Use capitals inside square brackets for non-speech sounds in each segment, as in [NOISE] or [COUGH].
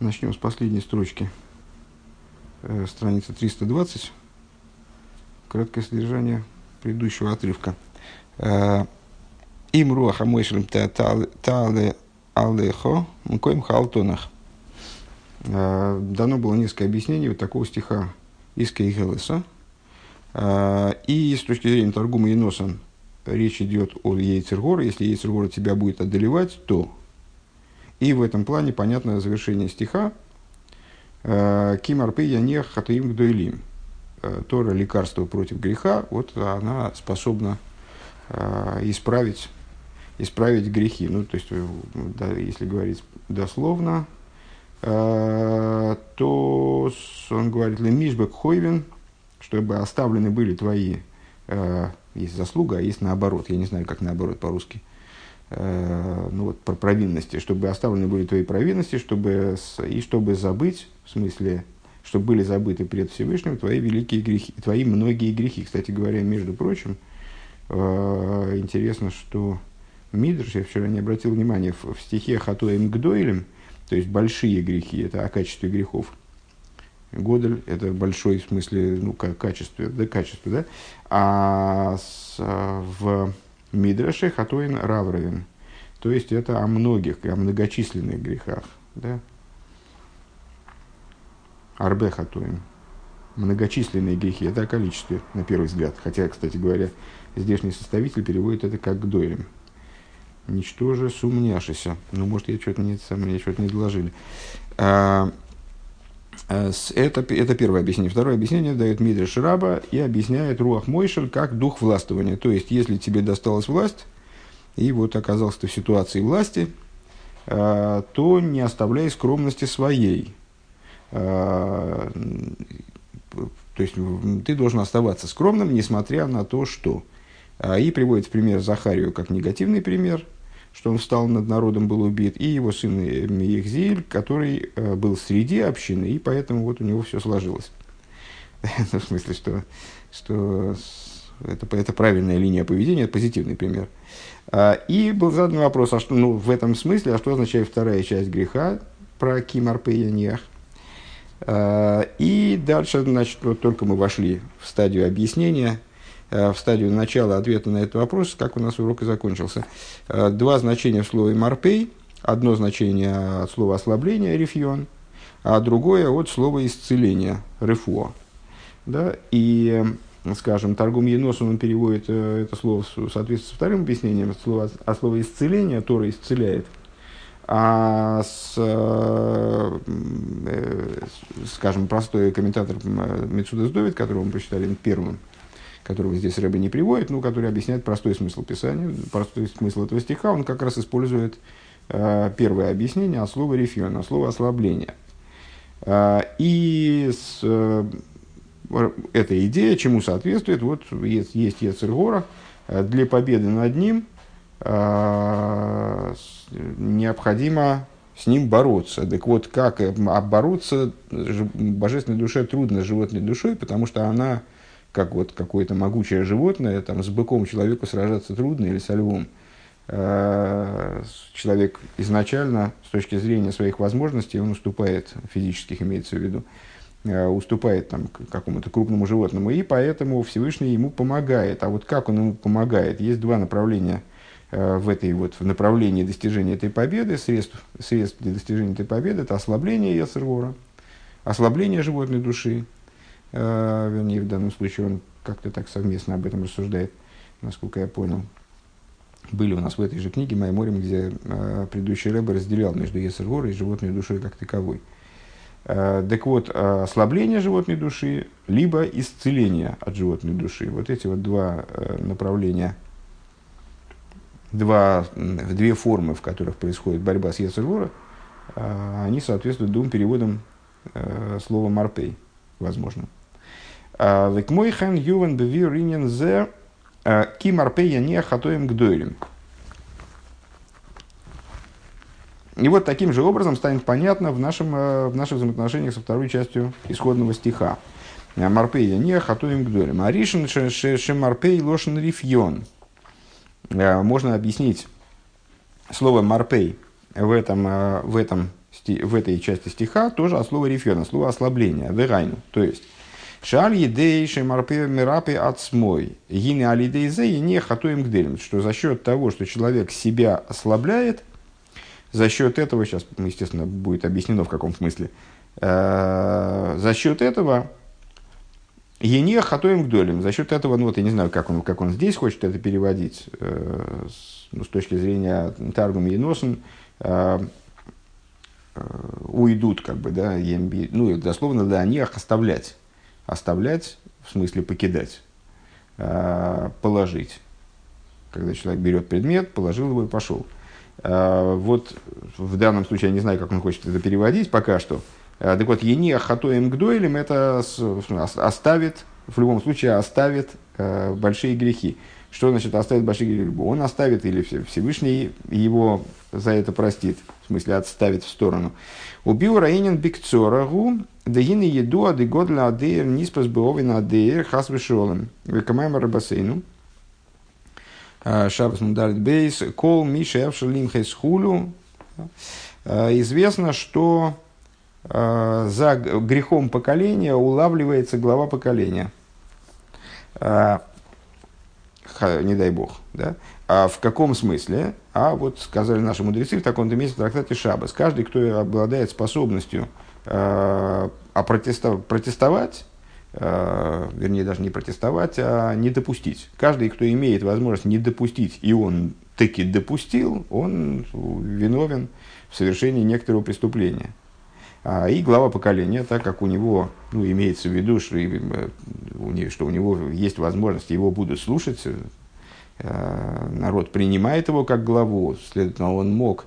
Начнем с последней строчки. Э, страница 320. Краткое содержание предыдущего отрывка. Э, Им руаха мойшлем таале алехо мкоим халтонах. Э, дано было несколько объяснений вот такого стиха из Кейгелеса. Э, и с точки зрения Таргума и носа речь идет о Ейцергора. Если Ейцергора тебя будет одолевать, то и в этом плане понятно завершение стиха Кимарпы Янех Хатуим Гдуэлим. Тора лекарство против греха, вот она способна исправить исправить грехи. Ну, то есть, э, да, если говорить дословно, э, то он говорит, лемишбек хойвен, чтобы оставлены были твои, э, есть заслуга, а есть наоборот. Я не знаю, как наоборот по-русски. Э, ну вот про провинности, чтобы оставлены были твои провинности, чтобы, и чтобы забыть, в смысле, чтобы были забыты пред Всевышним твои великие грехи, твои многие грехи. Кстати говоря, между прочим, э, интересно, что Мидрш, я вчера не обратил внимания, в, в стихе Хатоем Гдойлем, то есть большие грехи, это о качестве грехов. Годель – это большой в смысле, ну, как качестве, да, качество, да? А с, а, в Мидраше Хатоин Равровин, то есть это о многих, о многочисленных грехах, да? Арбе Хатоин. Многочисленные грехи – это о количестве, на первый взгляд. Хотя, кстати говоря, здешний составитель переводит это как Гдойлем – Ничтоже сумняшися. Ну, может, я что-то не, сам, мне что-то не доложили. А это, это первое объяснение. Второе объяснение дает Мидриш Раба и объясняет Руах Мойшель как дух властвования. То есть, если тебе досталась власть, и вот оказался ты в ситуации власти, а, то не оставляй скромности своей. А, то есть, ты должен оставаться скромным, несмотря на то, что... И приводится пример Захарию как негативный пример – что он встал над народом, был убит, и его сын Мехзиль, который э, был среди общины, и поэтому вот у него все сложилось. [LAUGHS] В смысле, что, что это, это правильная линия поведения, это позитивный пример. А, и был задан вопрос, а что, ну, в этом смысле, а что означает вторая часть греха про Кимарпеяниях? А, и дальше, значит, вот только мы вошли в стадию объяснения Э, в стадию начала ответа на этот вопрос, как у нас урок и закончился. Э, два значения в слове «марпей». Одно значение от слова «ослабление» – «рефьон», а другое от слова «исцеление» – «рефуа». Да? И, скажем, Торгум Енос, он переводит э, это слово в соответствии со вторым объяснением, слово, а слово «исцеление», Тора исцеляет. А с, э, скажем, простой комментатор Мецудас Довид, которого мы прочитали первым, которого здесь Рэбби не приводит, но который объясняет простой смысл Писания, простой смысл этого стиха, он как раз использует э, первое объяснение от слова рефион, от слова ослабление. Э, и с, э, эта идея, чему соответствует, вот есть, есть Ецергора, для победы над ним необходимо с ним бороться. Так вот, как бороться божественной душе трудно с животной душой, потому что она как вот какое-то могучее животное, там, с быком человеку сражаться трудно или со львом. Э, человек изначально, с точки зрения своих возможностей, он уступает, физических имеется в виду, э, уступает там, какому-то крупному животному, и поэтому Всевышний ему помогает. А вот как он ему помогает? Есть два направления э, в этой вот в направлении достижения этой победы, средств, средств для достижения этой победы, это ослабление Яцергора, ослабление животной души, э, вернее, в данном случае он как-то так совместно об этом рассуждает, насколько я понял. Были у нас в этой же книге Майморим, где э, предыдущий Рэбе разделял между Есергор и животной душой как таковой. Э, так вот, э, ослабление животной души, либо исцеление от животной души. Вот эти вот два э, направления, два, две формы, в которых происходит борьба с Есергора, э, они соответствуют двум переводам э, слова «марпей», возможно. Век мой хан ювен бевир ринен зе кимарпея не хатоем гдойлем. И вот таким же образом станет понятно в, нашем, в наших взаимоотношениях со второй частью исходного стиха. Марпея не хатуем гдолем. А ришен шемарпей лошен рифьон. Можно объяснить слово марпей в этом, в этом в этой части стиха тоже от слова рефена, слово ослабление, верайну. То есть, Шаль едей шемарпе мирапе от смой. Гины алидейзе и не хатуем гделем. Что за счет того, что человек себя ослабляет, за счет этого, сейчас, естественно, будет объяснено в каком смысле, э, за счет этого Ене хатоем гдолем. За счет этого, ну вот я не знаю, как он, как он здесь хочет это переводить, э, с, ну, с точки зрения Таргум Еносен, э, э, уйдут, как бы, да, емби, ну, дословно, да, они оставлять. Оставлять, в смысле покидать, э, положить. Когда человек берет предмет, положил его и пошел. Э, вот в данном случае, я не знаю, как он хочет это переводить пока что, Э, так вот, ени ахатоем гдойлем это оставит, в любом случае оставит большие грехи. Что значит оставит большие грехи? Он оставит или Всевышний его за это простит, в смысле отставит в сторону. Убил Раинин Бикцорагу, Дагины еду адыгодля адеер ниспас беовина адеер хас вишолем. Векамаем рабасейну. Э, Шабас мударит бейс. Кол миша эвшалим хулю. Известно, что Э, за грехом поколения улавливается глава поколения. Э, не дай бог. Да? А в каком смысле? А вот сказали наши мудрецы в таком-то месте в трактате Шабас. Каждый, кто обладает способностью э, а протестовать, вернее, даже не протестовать, а не допустить. Каждый, кто имеет возможность не допустить, и он таки допустил, он виновен в совершении некоторого преступления. А, и глава поколения, так как у него, ну, имеется в виду, что, э, что у него есть возможность, его будут слушать, э, народ принимает его как главу, следовательно, он мог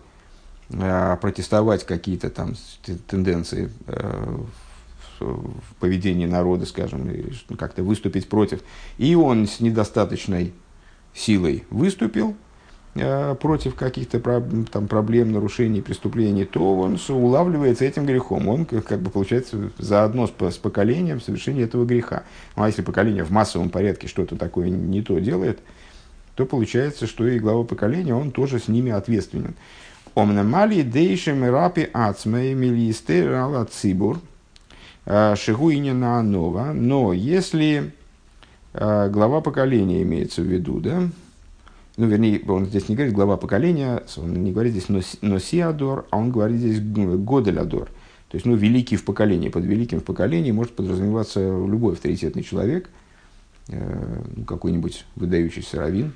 э, протестовать какие-то там тенденции в поведении народа, скажем, как-то выступить против. И он с недостаточной силой выступил, против каких-то там, проблем, нарушений, преступлений, то он улавливается этим грехом. Он, как бы, получается, заодно с, с поколением в совершении этого греха. Ну, а если поколение в массовом порядке что-то такое не то делает, то получается, что и глава поколения, он тоже с ними ответственен. Омнамали дейшем рапи ацмей милисте рала цибур э, шигуиня на нова. Но если э, глава поколения имеется в виду, да, ну, вернее, он здесь не говорит глава поколения, он не говорит здесь носиадор, а он говорит здесь годелядор. То есть, ну, великий в поколении. Под великим в поколении может подразумеваться любой авторитетный человек, э, ну, какой-нибудь выдающийся раввин,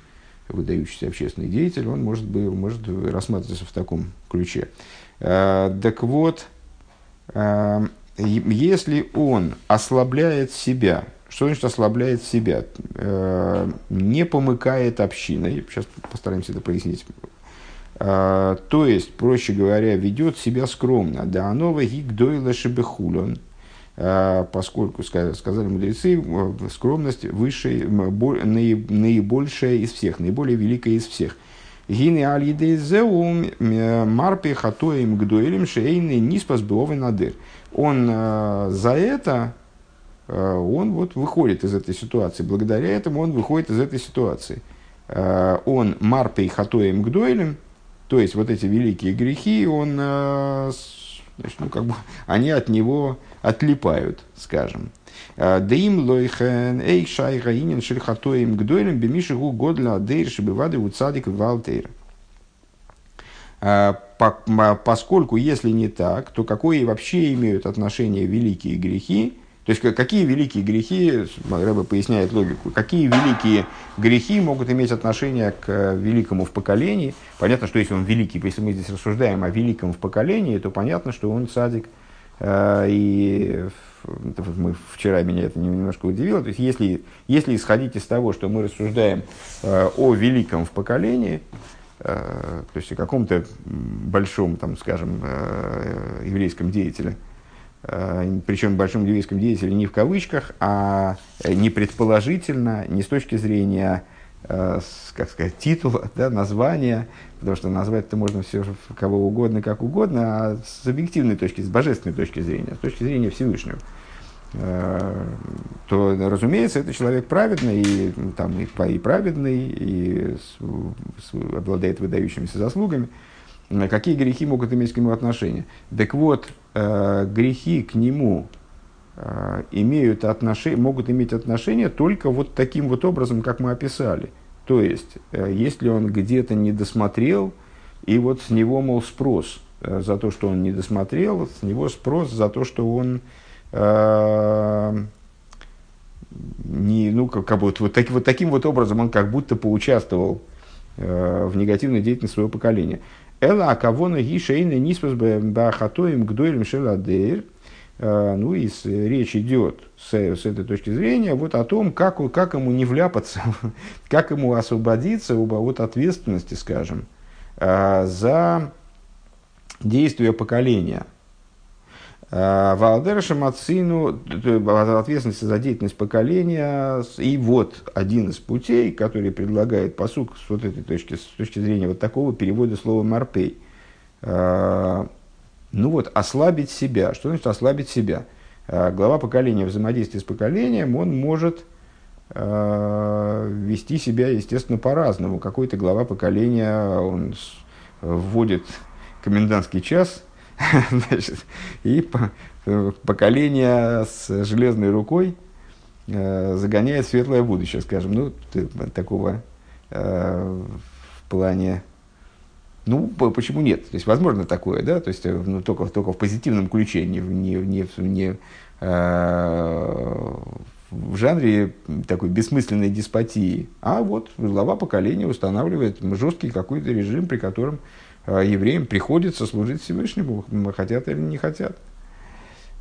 выдающийся общественный деятель, он может, быть, может рассматриваться в таком ключе. Э, так вот, э, если он ослабляет себя что значит ослабляет себя? Э, не помыкает общиной. Сейчас постараемся это прояснить. Э, то есть, проще говоря, ведет себя скромно. Да оно гигдойла шебехулон. Э, поскольку, сказали мудрецы, скромность высшая, наибольшая из всех, наиболее великая из всех. Гины алидезеум марпи хатоим гдоилем шейны ниспас надыр. Он за это он вот выходит из этой ситуации. Благодаря этому он выходит из этой ситуации. Э, он марпей хатоем гдойлем, то есть вот эти великие грехи, он, э, значит, ну, как бы, [LAUGHS] они от него отлипают, скажем. Дим лойхен эй шай гаинин шельхатоем гдойлем бемишигу годля адейр шибивады уцадик валтейр. Поскольку, если не так, то какое вообще имеют отношение великие грехи то есть, какие великие грехи, Рэба поясняет логику, какие великие грехи могут иметь отношение к великому в поколении. Понятно, что если он великий, если мы здесь рассуждаем о великом в поколении, то понятно, что он садик. Э, и мы, вчера меня это немножко удивило. То есть, если, если исходить из того, что мы рассуждаем э, о великом в поколении, э, то есть о каком-то большом, там, скажем, еврейском деятеле, Э, причем большом еврейском деятеле не в кавычках, а э, не предположительно, не с точки зрения, э, как сказать, титула, [LAUGHS] да, названия, потому что назвать это можно все кого угодно, как угодно, а с объективной точки, с божественной точки зрения, с точки зрения Всевышнего то, разумеется, это человек праведный, и, там, и, и праведный, и с, с, обладает выдающимися заслугами. Какие грехи могут иметь к нему отношение? Так вот, грехи к нему имеют отношение, могут иметь отношение только вот таким вот образом, как мы описали. То есть, если он где-то не досмотрел, и вот с него, мол, спрос за то, что он не досмотрел, с него спрос за то, что он не, ну, как, как будто вот, так, вот таким вот образом он как будто поучаствовал э, в негативной деятельности своего поколения. Эла акавона гишейна ниспас бахатоим гдойлем шеладейр. Ну и речь идет с, с этой точки зрения вот о том, как, как ему не вляпаться, [LAUGHS] как ему освободиться от ответственности, скажем, э, за действия поколения – Валдера Шамацину, ответственности за деятельность поколения, и вот один из путей, который предлагает посук с вот этой точки, с точки зрения вот такого перевода слова «марпей». Э, ну вот, ослабить себя. Что значит ослабить себя? Э, глава поколения взаимодействия с поколением, он может вести себя, естественно, по-разному. Какой-то глава поколения, он вводит комендантский час – [LAUGHS] Значит, и поколение с железной рукой э, загоняет светлое будущее, скажем, ну, такого э, в плане ну, почему нет? То есть, возможно такое, да, то есть, э, ну, только, только в позитивном ключе, не, не, не, не в жанре такой бессмысленной деспотии, а вот глава поколения устанавливает жесткий какой-то режим, при котором евреям приходится служить Всевышнему, хотят или не хотят.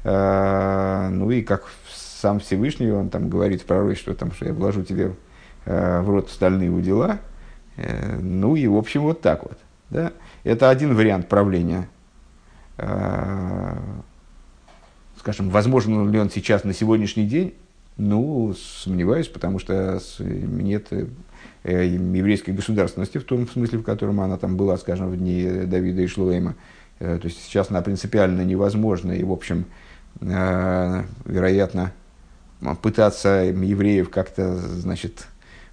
А, ну и как сам Всевышний, он там говорит в пророчестве, там, что я вложу тебе а, в рот стальные удила. Э, ну и, в общем, вот так вот. Да? Это один вариант правления. Скажем, возможно ли он сейчас на сегодняшний день? Ну, сомневаюсь, потому что нет еврейской государственности, в том смысле, в котором она там была, скажем, в дни Давида и Шлуэма. Э, то есть сейчас она принципиально невозможна, и, в общем, э, вероятно, пытаться евреев как-то, значит,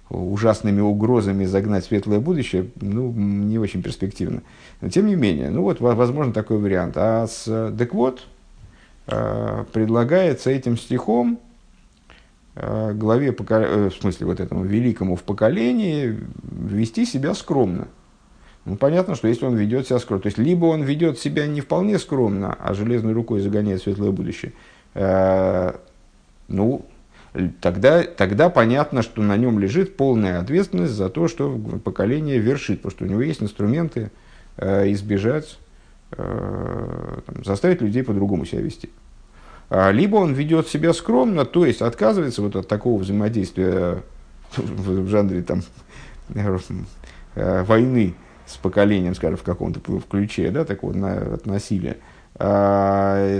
ужасными угрозами загнать светлое будущее, ну, не очень перспективно. Но, тем не менее, ну вот, возможно, такой вариант. А с, так вот, предлагается этим стихом Э, главе, э, в смысле вот этому великому в поколении, вести себя скромно. Ну, понятно, что если он ведет себя скромно, то есть либо он ведет себя не вполне скромно, а железной рукой загоняет светлое будущее, э, ну, тогда, тогда понятно, что на нем лежит полная ответственность за то, что поколение вершит, потому что у него есть инструменты э, избежать, э, заставить людей по-другому себя вести. А, либо он ведет себя скромно, то есть отказывается вот от такого взаимодействия в жанре там, э, войны с поколением, скажем, в каком-то ключе, да, такого на, от насилия, а,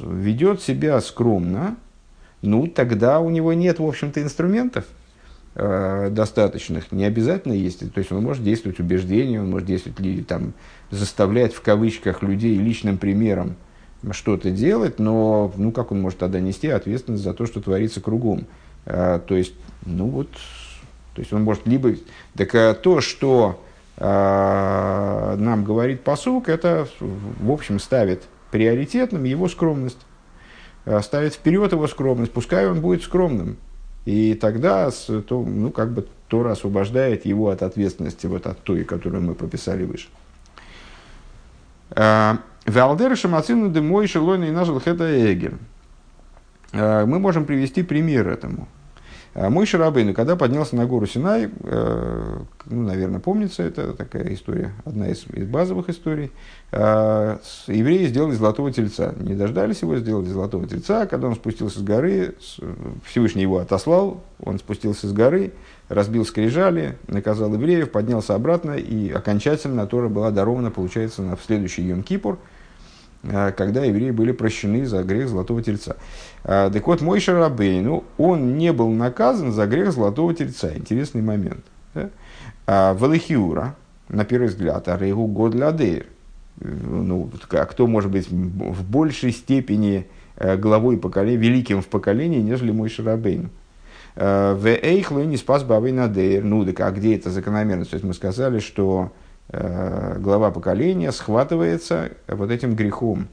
ведет себя скромно, ну, тогда у него нет, в общем-то, инструментов э, достаточных. Не обязательно есть. То есть он может действовать убеждением, он может действовать, там, заставлять в кавычках людей личным примером что-то делать, но ну, как он может тогда нести ответственность за то, что творится кругом? А, то есть, ну вот, то есть он может либо... Так а, то, что а, нам говорит посук, это, в общем, ставит приоритетным его скромность. А, ставит вперед его скромность, пускай он будет скромным. И тогда то, ну, как бы Тора освобождает его от ответственности, вот от той, которую мы прописали выше. Валдер Шамацину де мой шелойна и нажил хета эгер. Э, мы можем привести пример этому. Э, мой Шарабейн, когда поднялся на гору Синай, э, ну, наверное, помнится, это такая история, одна из, из базовых историй, евреи сделали золотого тельца. Не дождались его, сделали золотого тельца. Когда он спустился с горы, Всевышний его отослал, он спустился с горы, разбил скрижали, наказал евреев, поднялся обратно, и окончательно Тора была дарована, получается, на, следующий Йом-Кипур, когда евреи были прощены за грех Золотого Тельца. Э, так вот, мой Шарабейну, он не был наказан за грех Золотого Тельца. Интересный момент. А Валахиура, на первый взгляд, а Рейгу Годладейр. Ну, а кто может быть в большей степени э, главой поколения, великим в поколении, нежели мой Шарабейну? В Эйхлу не спас Бавы Надейр. Ну, так а где это закономерность? То есть мы сказали, что глава поколения схватывается вот этим грехом.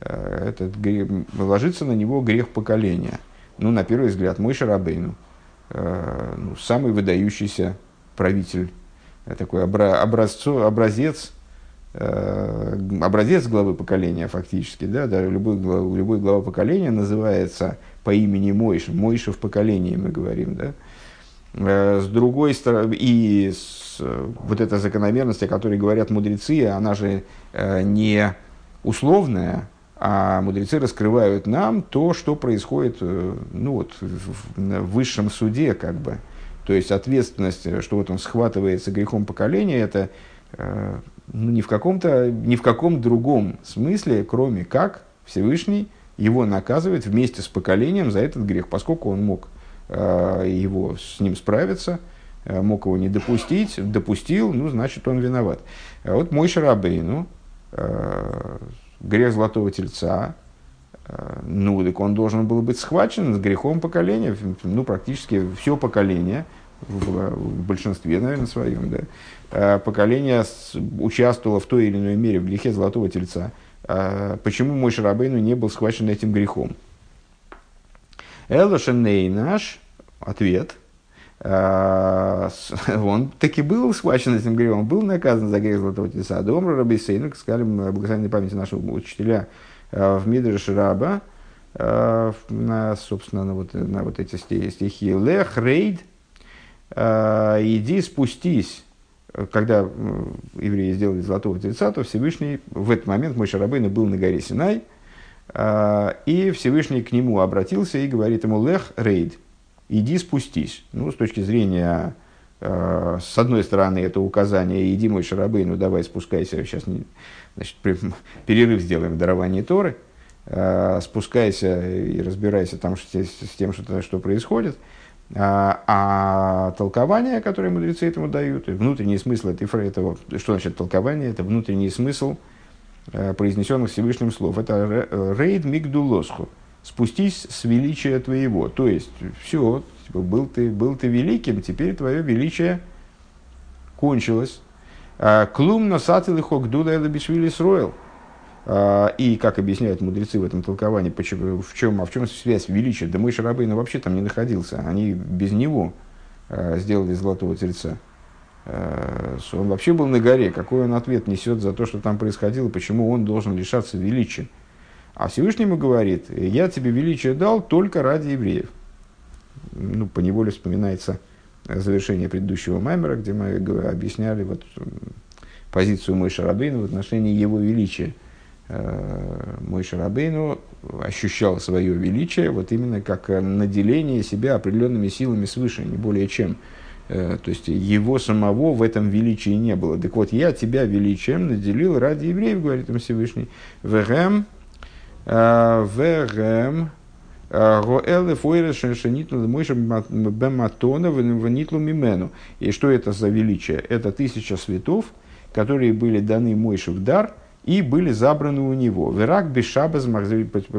Этот грех, ложится на него грех поколения. Ну, на первый взгляд, мой Шарабейну, ну, самый выдающийся правитель, такой образцо, образец Э, образец главы поколения фактически, да, даже любой, глав, любой глава поколения называется по имени Мойша, Мойша в поколении мы говорим, да. Э, с другой стороны, и с, вот эта закономерность, о которой говорят мудрецы, она же э, не условная, а мудрецы раскрывают нам то, что происходит ну, вот, в высшем суде, как бы. То есть ответственность, что вот он схватывается грехом поколения, это ну, ни в каком-то, ни в каком другом смысле, кроме как Всевышний его наказывает вместе с поколением за этот грех, поскольку он мог э, его с ним справиться, э, мог его не допустить, допустил, ну, значит, он виноват. А вот мой Шарабейну, э, грех золотого тельца, э, ну, так он должен был быть схвачен с грехом поколения, ну, практически все поколение, в, в большинстве, наверное, своем, да, Э, поколение участвовало в той или иной мере в грехе Золотого Тельца. Э, почему мой Шарабейну не был схвачен этим грехом? Элошеней наш, ответ, э, [LAUGHS] он таки был схвачен этим грехом, был наказан за грех Золотого Тельца. Домра Рабисейну, сказали благословенной памяти нашего учителя в Мидриш Раба, на, собственно, на вот, на вот эти стихи. Лех, рейд, иди спустись когда евреи сделали золотого тельца, то Всевышний в этот момент мой Шарабейна был на горе Синай, а, и Всевышний к нему обратился и говорит ему «Лех рейд», «иди спустись». Ну, с точки зрения, а, с одной стороны, это указание «иди, мой Шарабейну, давай спускайся, сейчас значит, перерыв сделаем в даровании Торы», а, спускайся и разбирайся там с тем, что, что происходит – а, а толкование, которое мудрецы этому дают, внутренний смысл этой фразы, этого, что значит толкование, это внутренний смысл произнесенных Всевышним слов. Это рейд мигдулосху, спустись с величия твоего. То есть, все, типа, был, ты, был ты великим, теперь твое величие кончилось. А, Клум носатый лихок дуда это бишвили сроил. И, как объясняют мудрецы в этом толковании, почему, в чем, а в чем связь величия? Да мой Шарабейн вообще там не находился. Они без него сделали золотого тельца. А, он вообще был на горе. Какой он ответ несет за то, что там происходило, почему он должен лишаться величия? А Всевышнему говорит, я тебе величие дал только ради евреев. Ну, по неволе вспоминается завершение предыдущего маймера, где мы объясняли вот позицию Мойша Рабейна в отношении его величия – Э, мой Шарабейну ощущал свое величие вот именно как наделение себя определенными силами свыше, не более чем. Э, то есть его самого в этом величии не было. Так вот, я тебя величием наделил ради евреев, говорит им Всевышний. Вегем, э, вегем, фойрэ шеншенитну мойша бематона внитлу мимену. И что это за величие? Это тысяча светов, которые были даны Мойше в дар – и были забраны у него. Верак бешабаз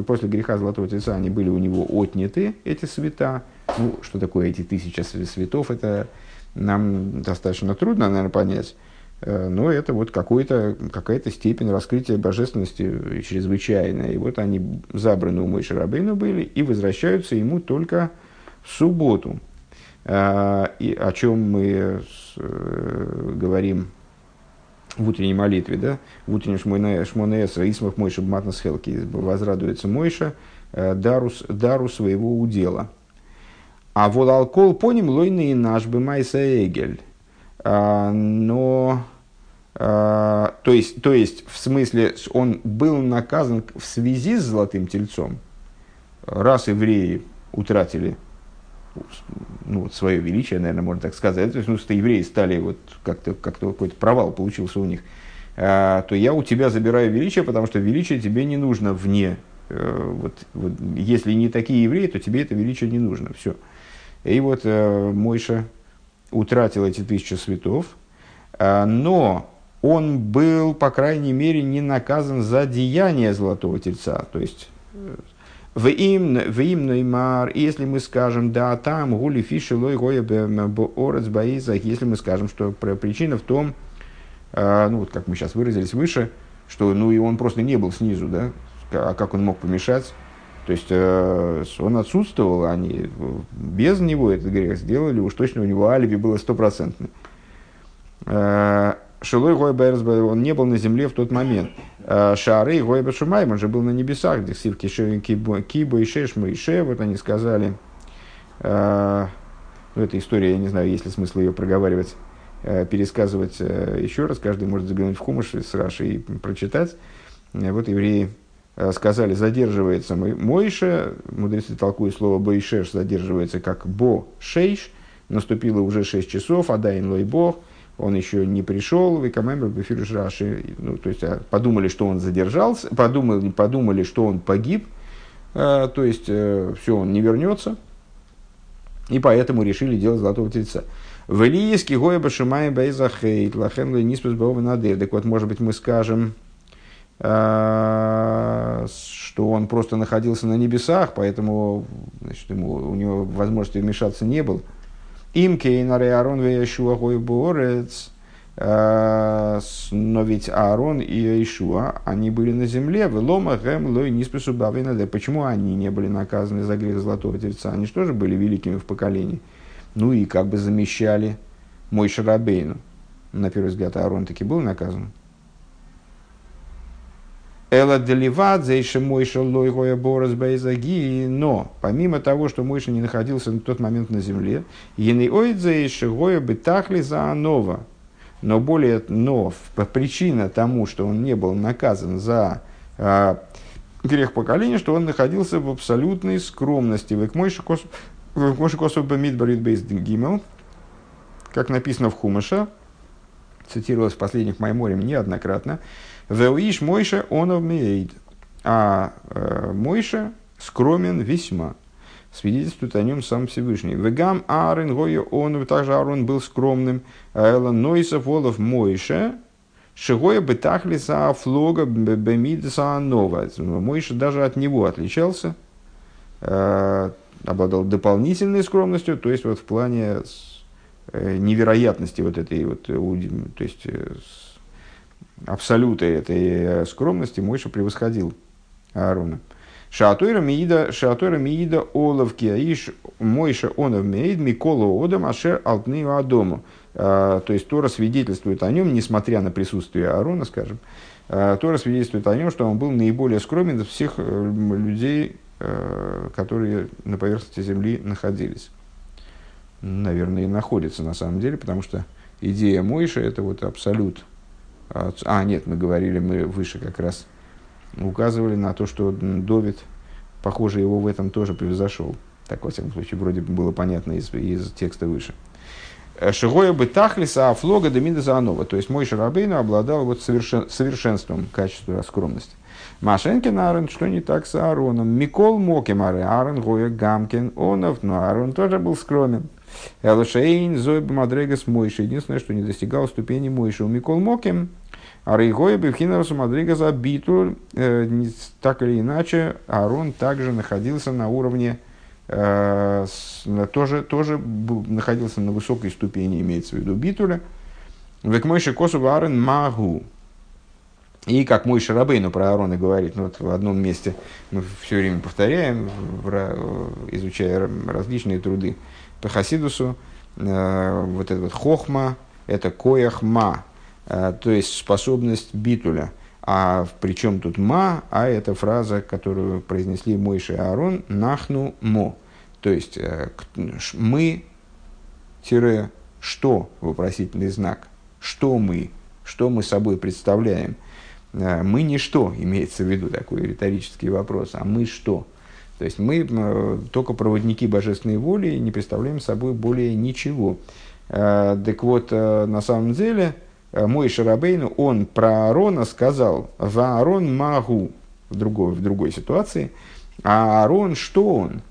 после греха Золотого Тельца они были у него отняты, эти света. Ну, что такое эти тысячи светов, это нам достаточно трудно, наверное, понять. Э, но это вот какая-то степень раскрытия божественности чрезвычайная. И вот они забраны у Мойши Рабейну были и возвращаются ему только в субботу. Э, и о чем мы э, говорим в утренней молитве, да, в утреннем шмонеэсра, Исмах Мойша Матнас Хелки, возрадуется Мойша э, дару, дару своего удела. А вот алкол поним лойный наш бы майса эгель. А, но, а, то, есть, то есть, в смысле, он был наказан в связи с золотым тельцом, раз евреи утратили ну, вот свое величие, наверное, можно так сказать, то есть, ну, что евреи стали вот как-то, как-то какой-то провал получился у них, а, то я у тебя забираю величие, потому что величие тебе не нужно вне. А, вот, вот, если не такие евреи, то тебе это величие не нужно. Все. И вот а, Мойша утратил эти тысячи светов, а, но он был, по крайней мере, не наказан за деяние золотого тельца. То есть в им, в им неймар, если мы скажем, да, там гули фиши лой гоя орец баизах, если мы скажем, что причина в том, ну вот как мы сейчас выразились выше, что ну и он просто не был снизу, да, а как он мог помешать? То есть э, он отсутствовал, они без него этот грех сделали, уж точно у него алиби было стопроцентное. Э, Шилой Гойберс, он не был на земле в тот момент. Э, Шары Гойбер Шумайм, он же был на небесах, где сивки Киба и Шешма и Ше, вот они сказали. Ну, эта история, я не знаю, есть ли смысл ее проговаривать, пересказывать еще раз. Каждый может заглянуть в Хумыш с Раши и прочитать. Вот евреи Э, сказали, задерживается Мойша, мудрецы толкуют слово Бойшеш, задерживается как Бо Шейш, наступило уже 6 часов, а Дайн Лой Бог, он еще не пришел, Викамембер Бефирш Раши, ну, то есть а, подумали, что он задержался, подумали, подумали что он погиб, а, то есть а, все, он не вернется, и поэтому решили делать золотого тельца. В Илийске Гоя Башимай Бейзахейт, Лахен Ниспус Баова. Так вот, может быть, мы скажем, что он просто находился на небесах, поэтому значит, ему, у него возможности вмешаться не было. Им кейнар и Аарон веяшуа борец, а, но ведь Аарон и Ишуа, они были на земле, в лома гэм лой ниспесу Почему они не были наказаны за грех золотого тельца? Они же тоже были великими в поколении. Ну и как бы замещали мой Шарабейну. На первый взгляд, Аарон таки был наказан. Эла деливат, зейша Мойша лойгоя борос но помимо того, что Мойша не находился на тот момент на земле, ени оид зейша гоя бетахли за анова. Но более, но причина тому, что он не был наказан за а, грех поколения, что он находился в абсолютной скромности. Век Мойша косу бамид барит бейз гимел, как написано в Хумаша, цитировалось в последних Майморем неоднократно, Велиш Мойша онов мейд. А э, Мойша скромен весьма. Свидетельствует о нем сам Всевышний. Вегам Аарон Гойо онов, также Аарон был скромным. Элла Нойсов Волов Мойша, Шигоя Бетахлиса Флога Бемидса Нова. Мойша даже от него отличался, э, обладал дополнительной скромностью, то есть вот в плане э, невероятности вот этой вот, то есть абсолюты этой э, скромности Мойша превосходил Аарона. Шаатойра миида, шаатойра миида оловки, аиш Мойша онов меид микола одам ашер алтны адому. А, то есть Тора свидетельствует о нем, несмотря на присутствие Аарона, скажем, а, Тора свидетельствует о нем, что он был наиболее скромен из всех э, людей, э, которые на поверхности земли находились. Наверное, и находятся на самом деле, потому что идея Мойша – это вот абсолют а, нет, мы говорили, мы выше как раз указывали на то, что Довид, похоже, его в этом тоже превзошел. Так, во всяком случае, вроде бы было понятно из, из текста выше. Э, Шигоя бы тахлиса афлога демида заанова. То есть мой Шарабейну обладал вот совершен, совершенством качества скромности. Машенкин Аарон, что не так с Аароном? Микол Мокемаре, Аарон Гоя Гамкин, Онов, но Аарон тоже был скромен. Элшейн, Зойб Мадрегас Мойши. Единственное, что не достигал ступени Мойши. У Микол Мокем, а Рейгоя Бевхинарасу Мадрегаса Битуль, э, так или иначе, Аарон также находился на уровне э, тоже, тоже находился на высокой ступени, имеется в виду битуля. Век мойши косу варен магу. И как мой Шарабейну про Аарона говорит, ну, вот в одном месте мы все время повторяем, изучая различные труды по Хасидусу, э, вот это вот хохма, это кояхма, э, то есть способность битуля. А причем тут ма, а это фраза, которую произнесли Мойша и Аарон, нахну мо. То есть э, мы, тире, что, вопросительный знак, что мы, что мы собой представляем. Мы ничто, имеется в виду такой риторический вопрос, а мы что? То есть мы только проводники божественной воли не представляем собой более ничего. Э, так вот, э, на самом деле, э, мой Шарабейну, он про Аарона сказал «Ва Аарон магу» в другой, в другой ситуации. А Аарон что он?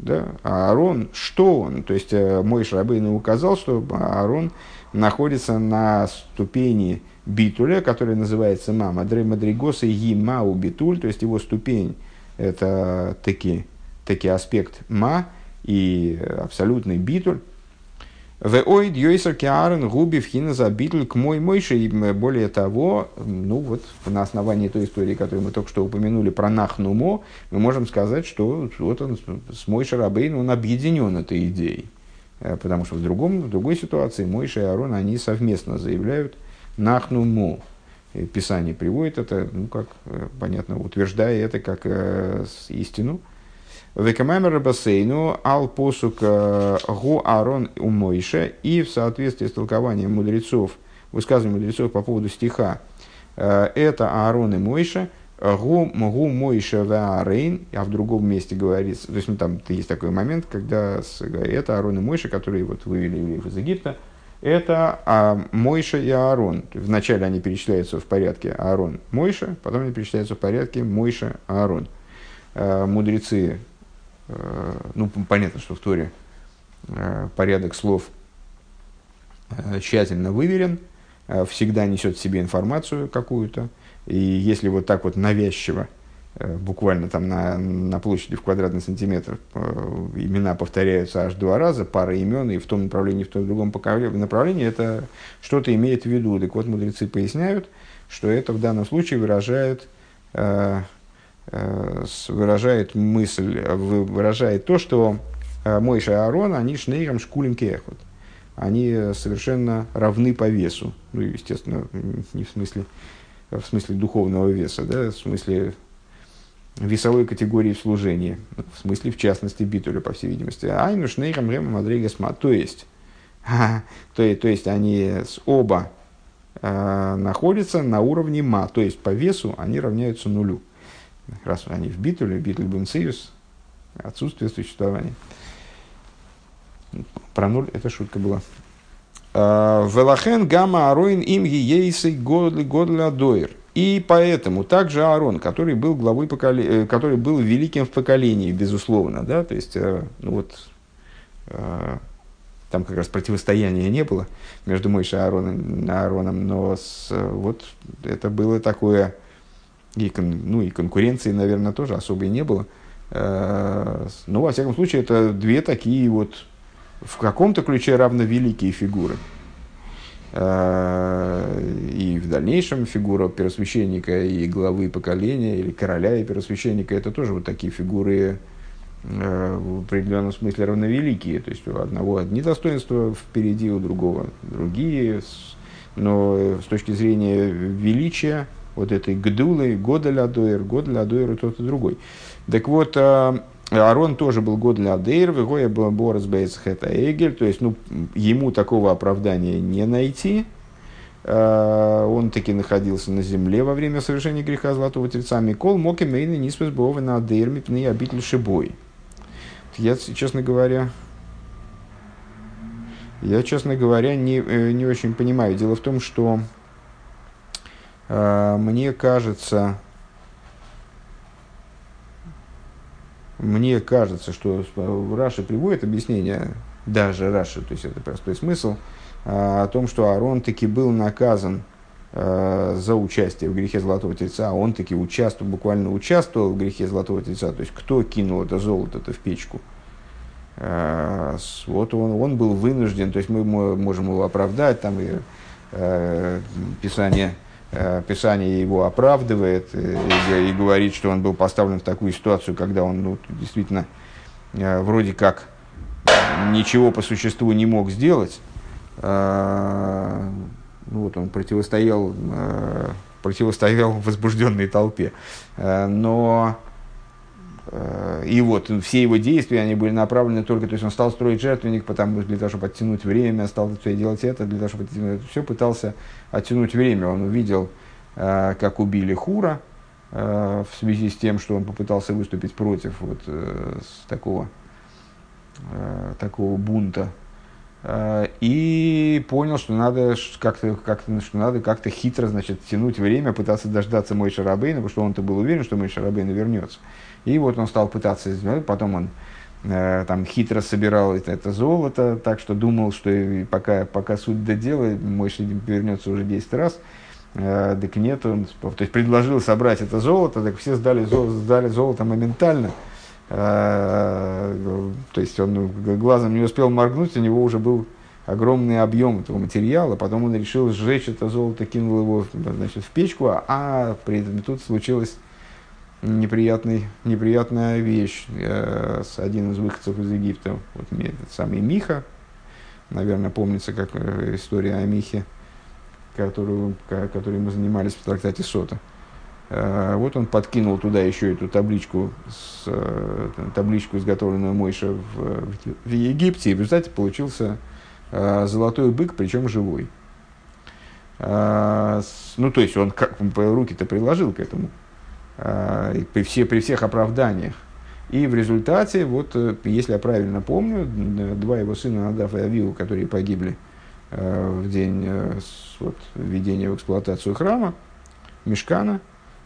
Да? А Аарон что он? То есть мой Шарабейну указал, что Аарон находится на ступени битуля, которая называется мама, Дремадригоса Мау битуль, то есть его ступень это таки, таки аспект ма и абсолютный битуль. Йойсер Киарен Губи Вхина Забитль к мой мойше. И более того, ну вот на основании той истории, которую мы только что упомянули про Нахнумо, мы можем сказать, что вот он с Мойшей Рабейн, он объединен этой идеей. Э, потому что в, другом, в другой ситуации Мойша и Арон, они совместно заявляют Нахнумо. Писание приводит это, ну как понятно, утверждая это как э, истину – Векамаймер Басейну ал посук э, гу Арон у Мойше и в соответствии с толкованием мудрецов, высказыванием мудрецов по поводу стиха, э, это Аарон и Мойша, гу, гу Мойша Ваарейн, а в другом месте говорится, то есть ну, там есть такой момент, когда это Аарон и Мойша, которые вот вывели евреев из Египта, это а, Мойша и Аарон. Вначале они перечисляются в порядке Аарон Мойша, потом они перечисляются в порядке Мойша Аарон. Э, мудрецы Э, ну, понятно, что в Торе э, порядок слов тщательно выверен, всегда несет в себе информацию какую-то, и если вот так вот навязчиво, буквально там на, на площади в квадратный сантиметр имена повторяются аж два раза, пара имен, и в том направлении, в том другом направлении, это что-то имеет в виду. Так вот, мудрецы поясняют, что это в данном случае выражает Э, выражает мысль, выражает то, что э, Мойша и Аарон, они шнейром шкулем кехот. Они совершенно равны по весу. Ну, естественно, не в смысле, в смысле духовного веса, да, в смысле весовой категории в служении, в смысле, в частности, битуля, по всей видимости. Айну шнейром рема мадригасма. То есть, [LAUGHS] то, то есть они оба э, находятся на уровне ма, то есть по весу они равняются нулю раз они в битуле, битуль бенциус, отсутствие существования. Про нуль это шутка была. А, Велахен гамма ароин им ейсей годля доир. И поэтому также Аарон, который был главой поколения, э, который был великим в поколении, безусловно, да, то есть, э, ну вот, э, там как раз противостояния не было между Мойшей и Аароном, Аароном но с, вот это было такое и, ну, и конкуренции, наверное, тоже особой не было. Но, во всяком случае, это две такие вот в каком-то ключе равновеликие фигуры. Э, и в дальнейшем фигура первосвященника и главы поколения, или короля и первосвященника, это тоже вот такие фигуры э, в определенном смысле равновеликие. То есть у одного одни достоинства впереди, у другого другие. Но с точки зрения величия, вот этой гдулы, года лядоир, год лядоир и тот и другой. Так вот, Арон тоже был год для Дейр, Вегоя был Борис Бейцхета Эгель, то есть ну, ему такого оправдания не найти. А, он таки находился на земле во время совершения греха Золотого Тельца. Микол Моки Мейны Ниспес Бовы на Дейр Мипны обитель Шибой. Я, честно говоря, я, честно говоря, не, э, не очень понимаю. Дело в том, что мне кажется, мне кажется, что Раши приводит объяснение, даже Раши, то есть это простой смысл, а, о том, что Аарон таки был наказан а, за участие в грехе Золотого Тельца, он таки участвовал, буквально участвовал в грехе Золотого Тельца, то есть кто кинул это золото-то в печку. Вот он, он был вынужден, то есть мы можем его оправдать, там и Писание Писание его оправдывает э, и, и говорит, что он был поставлен в такую ситуацию, когда он ну, действительно э, вроде как ничего по существу не мог сделать. Ну, вот он противостоял, противостоял возбужденной толпе. Но и вот все его действия, они были направлены только, то есть он стал строить жертвенник, потому для того, чтобы оттянуть время, стал делать это, для того, чтобы оттянуть, все пытался оттянуть время. Он увидел, э, как убили Хура э, в связи с тем, что он попытался выступить против вот э, такого, такого бунта. И понял, что надо как-то, как что надо как-то хитро значит, тянуть время, пытаться дождаться Мой Шарабейна, потому что он-то был уверен, что Мой Шарабейна вернется. И вот он стал пытаться сделать, потом он э, там хитро собирал это, это золото, так что думал, что пока, пока суть до дела, мой вернется уже 10 раз. Э, так нет, он то есть предложил собрать это золото, так все сдали, золото, сдали золото моментально. Э, то есть он глазом не успел моргнуть, у него уже был огромный объем этого материала, потом он решил сжечь это золото, кинул его значит, в печку, а при этом тут случилась неприятный, неприятная вещь э, с один из выходцев из Египта, вот этот самый Миха, наверное, помнится, как э, история о Михе, которую, которой мы занимались в трактате Сота. Э, вот он подкинул туда еще эту табличку, с, табличку, изготовленную Мойша в, в Египте, и в результате получился золотой бык, причем живой. Ну, то есть он как руки-то приложил к этому при, все, при всех оправданиях. И в результате, вот, если я правильно помню, два его сына Надав и Авиу, которые погибли Э, в день э, вот, введения в эксплуатацию храма, Мешкана,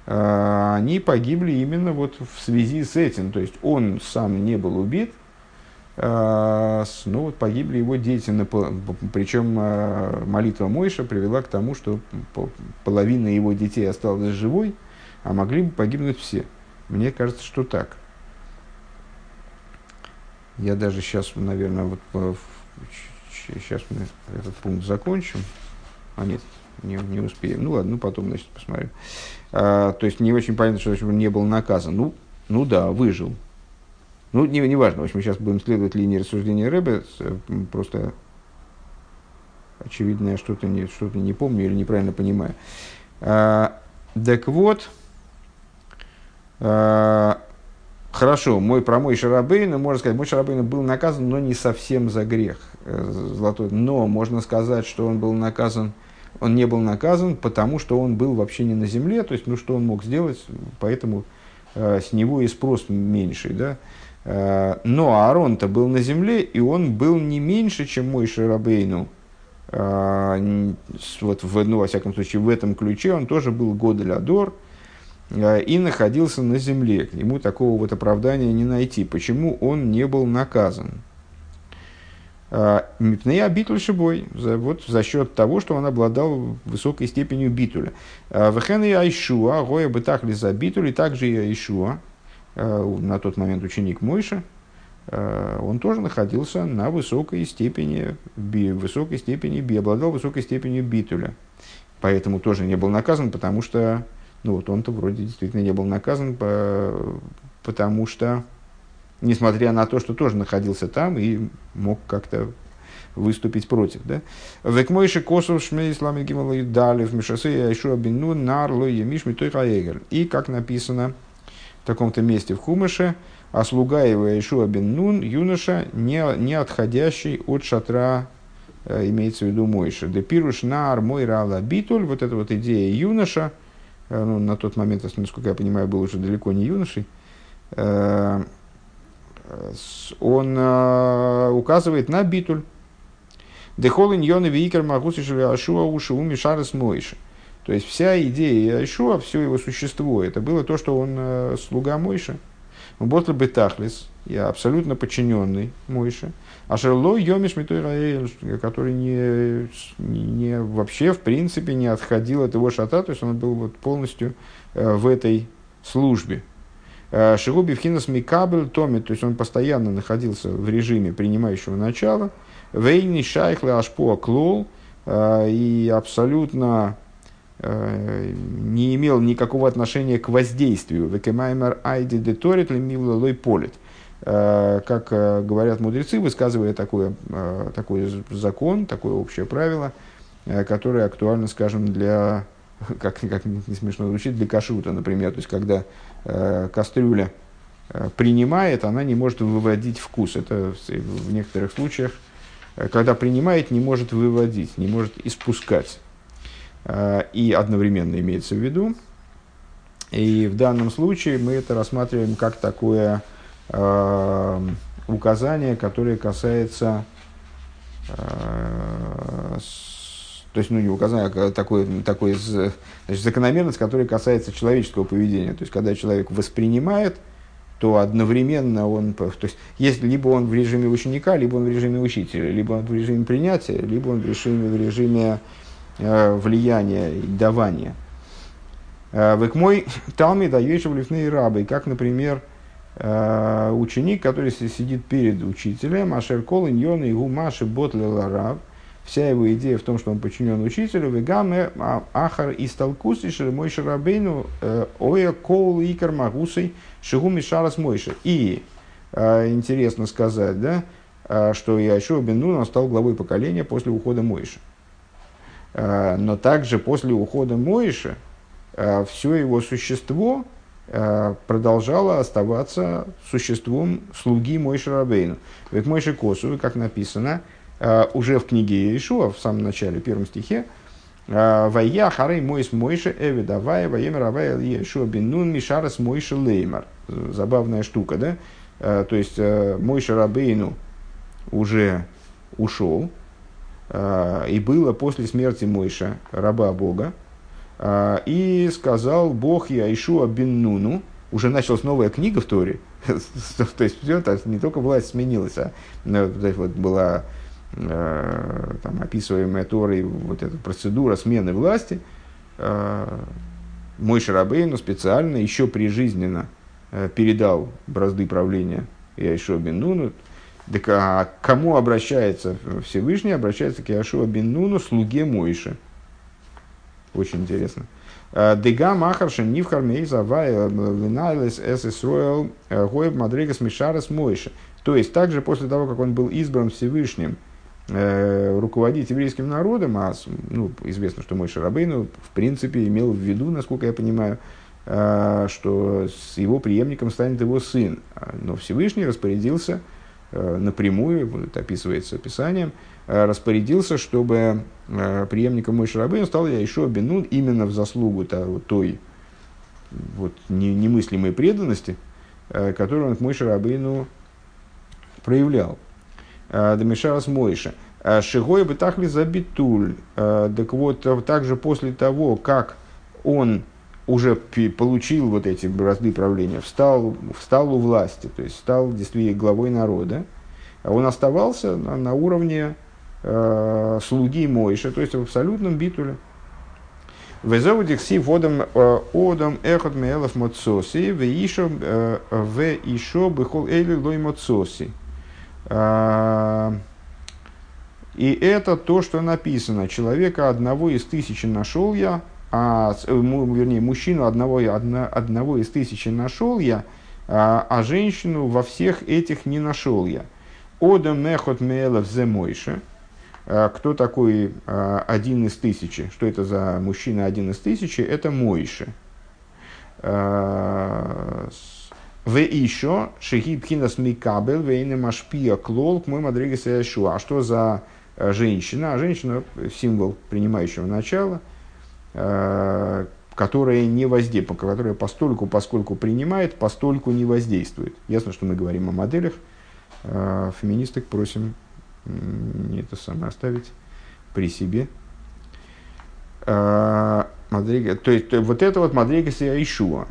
э, они погибли именно вот в связи с этим. То есть он сам не был убит, но вот погибли его дети. Причем молитва Мойша привела к тому, что половина его детей осталась живой, а могли бы погибнуть все. Мне кажется, что так. Я даже сейчас, наверное, вот Сейчас мы этот пункт закончим. А нет, не, не успеем. Ну ладно, ну потом, значит, посмотрим. А, то есть не очень понятно, что он не был наказан. Ну, ну да, выжил. Ну, не, не важно. В общем, сейчас будем следовать линии рассуждения Рэбе. Просто очевидно, я что-то не, что не помню или неправильно понимаю. А, так вот, Хорошо, мой про мой Шарабейна, можно сказать, мой Шарабейна был наказан, но не совсем за грех э, золотой. Но можно сказать, что он был наказан, он не был наказан, потому что он был вообще не на земле, то есть, ну, что он мог сделать, поэтому э, с него и спрос меньший, да. Э, но Аарон-то был на земле, и он был не меньше, чем мой Шарабейну. Э, вот, в, ну, во всяком случае, в этом ключе он тоже был Годель-Адор, Э, и находился на земле. К нему такого вот оправдания не найти. Почему он не был наказан? Э, Мипнея битуль шибой, вот за счет того, что он обладал высокой степенью битуля. Э, Вехен и Айшуа, Гоя бы так ли за битуль, и также и Айшуа, на тот момент ученик Мойша, он тоже находился на высокой степени, высокой степени обладал высокой степенью битуля. Поэтому тоже не был наказан, потому что ну вот он-то вроде действительно не был наказан, потому что, несмотря на то, что тоже находился там и мог как-то выступить против. Да? Век мойши косов шмей ислами гимала дали в мишасы айшу бину нарло емиш митой хаегер. И как написано в таком-то месте в Хумыше, а слуга его Ишуа бен юноша, не, не отходящий от шатра, э, имеется в виду Мойша. Депируш нар мой рала битуль, вот эта вот идея юноша – ну, на тот момент, насколько я понимаю, был уже далеко не юношей, э, он э, указывает на битуль. Дехол иньоны вейкер магуси ашуа уши уми шарес мойши. То есть вся идея Ишуа, все его существо, это было то, что он слуга Мойши. Ботл Бетахлис, я абсолютно подчиненный Мойше. А Шерло Йомиш Митураэль, который не, не, вообще, в принципе, не отходил от его шата, то есть он был вот полностью э, в этой службе. Э, Шигуби Вхинас Микабель Томи, то есть он постоянно находился в режиме принимающего начала. Вейни Шайхле Ашпуа Клол, э, и абсолютно не имел никакого отношения к воздействию. Векемаймер Айди Деторит Лемивла Лой Полит. Э, как э, говорят мудрецы, высказывая такой, э, такой закон, такое общее правило, которое актуально, скажем, для, [LAUGHS] как, как не смешно звучит, для кашута, например. То есть, когда кастрюля принимает, она не может выводить вкус. Это в некоторых случаях, когда принимает, не может выводить, не может испускать. И одновременно имеется в виду. И в данном случае мы это рассматриваем как такое указание, которое касается, э, то есть, ну, не указание, а такое, такое значит, закономерность, которая касается человеческого поведения. То есть, когда человек воспринимает, то одновременно он, то есть, если либо он в режиме ученика, либо он в режиме учителя, либо он в режиме принятия, либо он в режиме, в режиме э, влияния и давания. Э, Век мой талми дающий в рабы, как, например, э, ученик, который сидит перед учителем, Ашер Кол Иньон и Гумаши Ботлила Рав, вся его идея в том, что он подчинен учителю, Вегаме а, Ахар и Сталкуси Шеремой Шарабейну э, Оя Кол Икар Магусой Шигуми Шарас Мойша. И э, интересно сказать, да, что Яшуа бен Нун стал главой поколения после ухода Мойша. Но также после ухода Мойша все его существо Э, продолжала оставаться существом слуги Мойши Рабейну. Ведь Мойши Косу, как написано, э, уже в книге Иешуа, в самом начале, в первом стихе, э, Вая харей мойс мойше эви давая ваемер авая Иешуа бенун мишарас мойше леймар. Забавная штука, да? То есть Мойши Рабейну уже ушел, и было после смерти Мойша, раба Бога, и сказал Бог Яишуа бин Нуну, уже началась новая книга в Торе, [LAUGHS] то есть не только власть сменилась, а ну, вот была э, там, описываемая Торой вот эта процедура смены власти, э, мой Шарабейну специально, еще прижизненно э, передал бразды правления Яишуа бин Нуну. Так а кому обращается Всевышний? Обращается к Яшуа бин Нуну, слуге Мойши. Очень интересно. Э, Дега Махарша Нивхар Мейза Вая Винайлес Эс Исруэл э, Гоеб Мадригас Мишарас Мойша. То есть, также после того, как он был избран Всевышним э, руководить еврейским народом, а ну, известно, что мой Шарабейну в принципе имел в виду, насколько я понимаю, э, что с его преемником станет его сын. Но Всевышний распорядился э, напрямую, это описывается описанием, Э, распорядился, чтобы э, преемником Мой Шарабейн стал еще Бенун именно в заслугу той вот, немыслимой преданности, э, которую он к Мой Шарабейну проявлял. Дамишарас Мойша. Шигой бы тахли забитуль. Так вот, также после того, как он уже получил вот эти бразды правления, встал, встал у власти, то есть стал действительно главой народа, он оставался на, на уровне э, слуги Мойша, то есть в абсолютном битуле. Везову дикси водом э, одом эхот меэлов моцоси, в еще э, в еще бихол эйли лой моцоси. И это то, что написано. Человека одного из тысячи нашел я, а, вернее, мужчину одного, одно, одного из тысячи нашел я, а, а женщину во всех этих не нашел я. Одом мехот меэлов зе мойше. А, кто такой а, один из тысячи? Что это за мужчина один из тысячи? Это Мойши. А, в еще шехи пхинас микабел вейна машпия клол к мой мадригас А что за женщина? А женщина символ принимающего начала, которая не воздействует, которая постольку, поскольку принимает, постольку не воздействует. Ясно, что мы говорим о моделях. Феминисток просим не это самое оставить при себе. А, Мадрига, то есть вот это вот Мадрига Ишуа.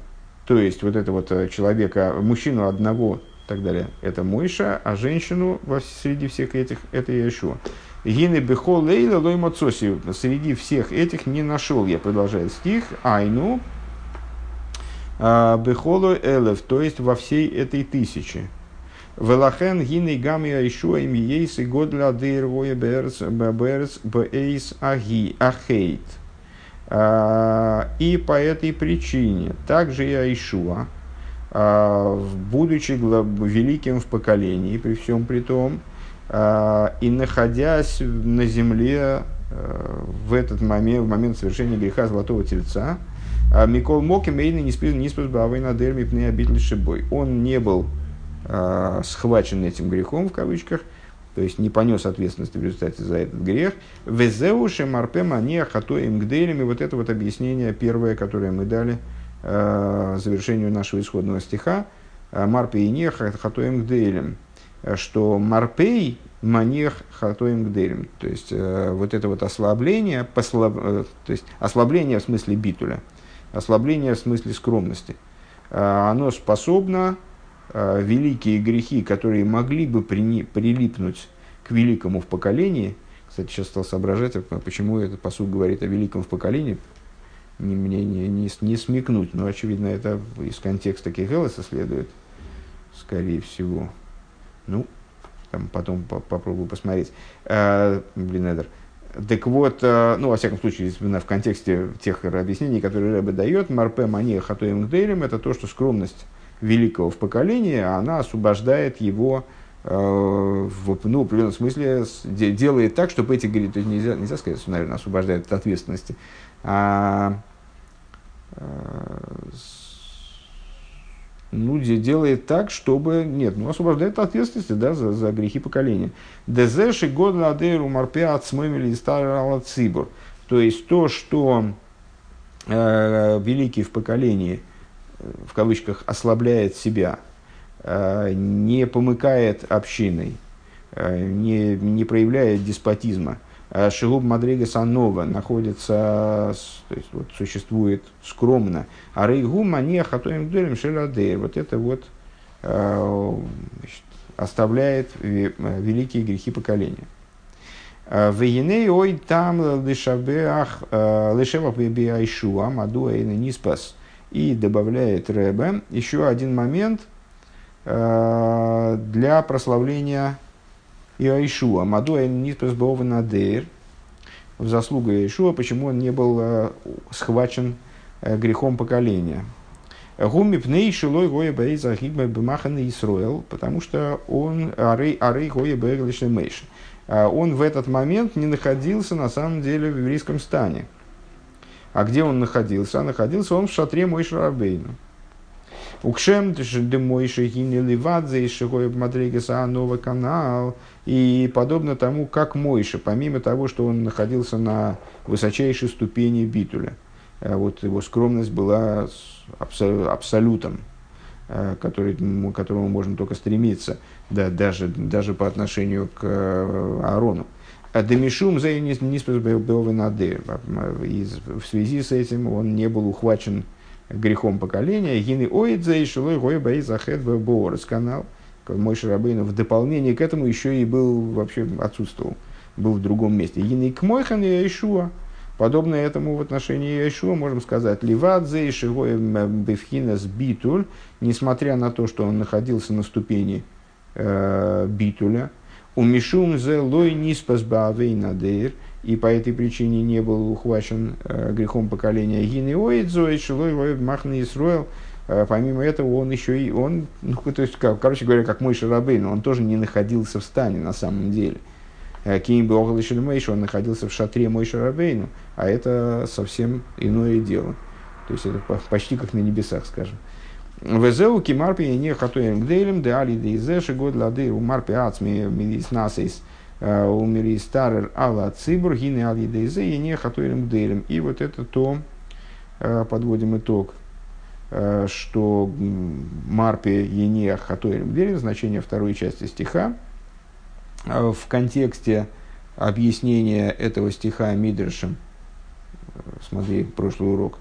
То есть вот это вот э, человека, мужчину одного и так далее, это Мойша, а женщину среди всех этих это Ишуа. Гины бехол лейла лой мацоси. Среди всех этих не нашел я, продолжает стих, айну а, бехолу элев, то есть во всей этой тысяче. Велахен гиней гами айшуа им ейс и год для дырвоя берс берс бейс аги ахейт. А, и по этой причине также и Айшуа, а, будучи великим в поколении, при всем при том, а, и находясь на земле в этот момент, в момент совершения греха Золотого Тельца, Микол Моки Мейна не спас спас на дерми пны обитель шибой. Он не был э, схвачен этим грехом, в кавычках, то есть не понес ответственности в результате за этот грех. Везеуши марпе мания хатоим гделями. Вот это вот объяснение первое, которое мы дали э, завершению нашего исходного стиха. «Э, марпе и не хатоим гделем. Что марпей манех хатоим гделем. То есть э, вот это вот ослабление, послаб, э, то есть ослабление в смысле битуля, ослабление в смысле скромности. Э, оно способно великие грехи, которые могли бы при, прилипнуть к великому в поколении, кстати, сейчас стал соображать, а почему этот посуд говорит о великом в поколении, не, мне не, не, не смекнуть, но, очевидно, это из контекста Кегелеса следует. скорее всего. Ну, там потом по попробую посмотреть. Э, блин, Эдер. Так вот, э, ну, во всяком случае, в контексте тех объяснений, которые Рэбе дает, Марпе Мания Хатоем Гдейлем, это то, что скромность великого в поколении, она освобождает его э, в ну, определенном смысле делает так, чтобы эти грехи, то есть нельзя, нельзя сказать, что, наверное, освобождает от ответственности, а ну, делает так, чтобы, нет, ну, освобождает от ответственности, да, за, за грехи поколения. Дезеши год ладейру марпеат смымели старала цибур. То есть то, что э, великий в поколении, в кавычках, ослабляет себя, э, не помыкает общиной, э, не, не проявляет деспотизма, Э, Шигуб Мадрига Санова находится, то есть вот, существует скромно. А Рейгу Мания Хатоем Гдолем Шеладея. Вот это вот значит, оставляет великие грехи поколения. Вегиней ой там лишабеах лишевах бебиайшуа маду ниспас. И добавляет Рэбе еще один момент для прославления Иоишуа. Мадуэ Ниспес Надейр. В заслугу Иоишуа, почему он не был э, схвачен э, грехом поколения. Гуми пней шилой гоя бей захигма бемахан Исруэл, потому что он арей арей гоя мейш. Э, он в этот момент не находился на самом деле в еврейском стане. А где он находился? Находился он в шатре Мойша Рабейну. Укшем демойши гини ливадзе и шигой мадригеса новый канал. И подобно тому, как Мойша, помимо того, что он находился на высочайшей ступени битуля, э, вот его скромность была абсолютом, э, который, к которому можно только стремиться, да, даже, даже по отношению к э, Аарону. А Демишум за не В связи с этим он не был ухвачен грехом поколения. Гины оидзе и шилой гой бей захед боорес канал. Мой Шарабейн в дополнение к этому еще и был, вообще отсутствовал, был в другом месте. Гины к мойхан и Ишуа. Подобно этому в отношении Ишуа можем сказать, Ливадзе и Шигой Бевхинас Битуль, несмотря на то, что он находился на ступени э, Битуля, у Мишум зе лой ниспас надейр, и по этой причине не был ухвачен э, грехом поколения Гины Оидзо и Шилой Махна Исруэл. Э, помимо этого, он еще и, он, ну, то есть, как, короче говоря, как мой Шарабейн, он тоже не находился в стане на самом деле. Ким был он находился в шатре мой Шарабейну, а это совсем иное дело. То есть это почти как на небесах, скажем. Везеу кимарпи не хатуем гдейлем де али де изеши год лады у марпи ацми милис насейс – Э, умери старер алла цибур гины ал едейзе и не хатуирим гдейлем. И вот это то, э, подводим итог, э, что марпе ене хатуирим гдейлем, значение второй части стиха, в контексте объяснения этого стиха Мидршем, смотри прошлый урок,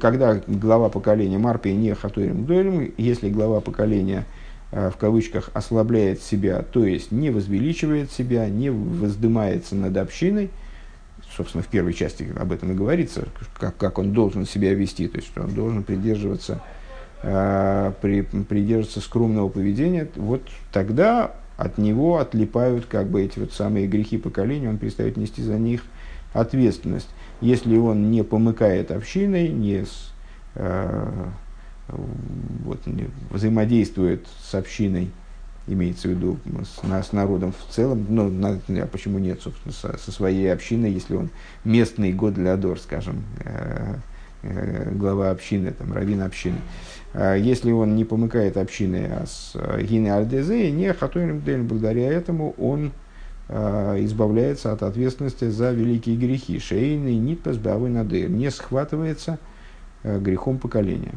когда глава поколения Марпе не хатуирим гдейлем, если глава поколения – Э, в кавычках, ослабляет себя, то есть не возвеличивает себя, не воздымается над общиной, собственно, в первой части об этом и говорится, как, как он должен себя вести, то есть, он должен придерживаться, э, при, придерживаться скромного поведения, вот тогда от него отлипают как бы эти вот самые грехи поколения, он перестает нести за них ответственность. Если он не помыкает общиной, не с, э, вот, взаимодействует с общиной, имеется в виду с, с народом в целом, ну, на, а почему нет, собственно, со, со своей общиной, если он местный год для Адор, скажем, э, э, глава общины, там, раввин общины. Э, если он не помыкает общиной, а с э, Гины Альдезе, не Хатуин благодаря этому он избавляется от ответственности за великие грехи. Шейный нитпас бавы не схватывается э, грехом поколения.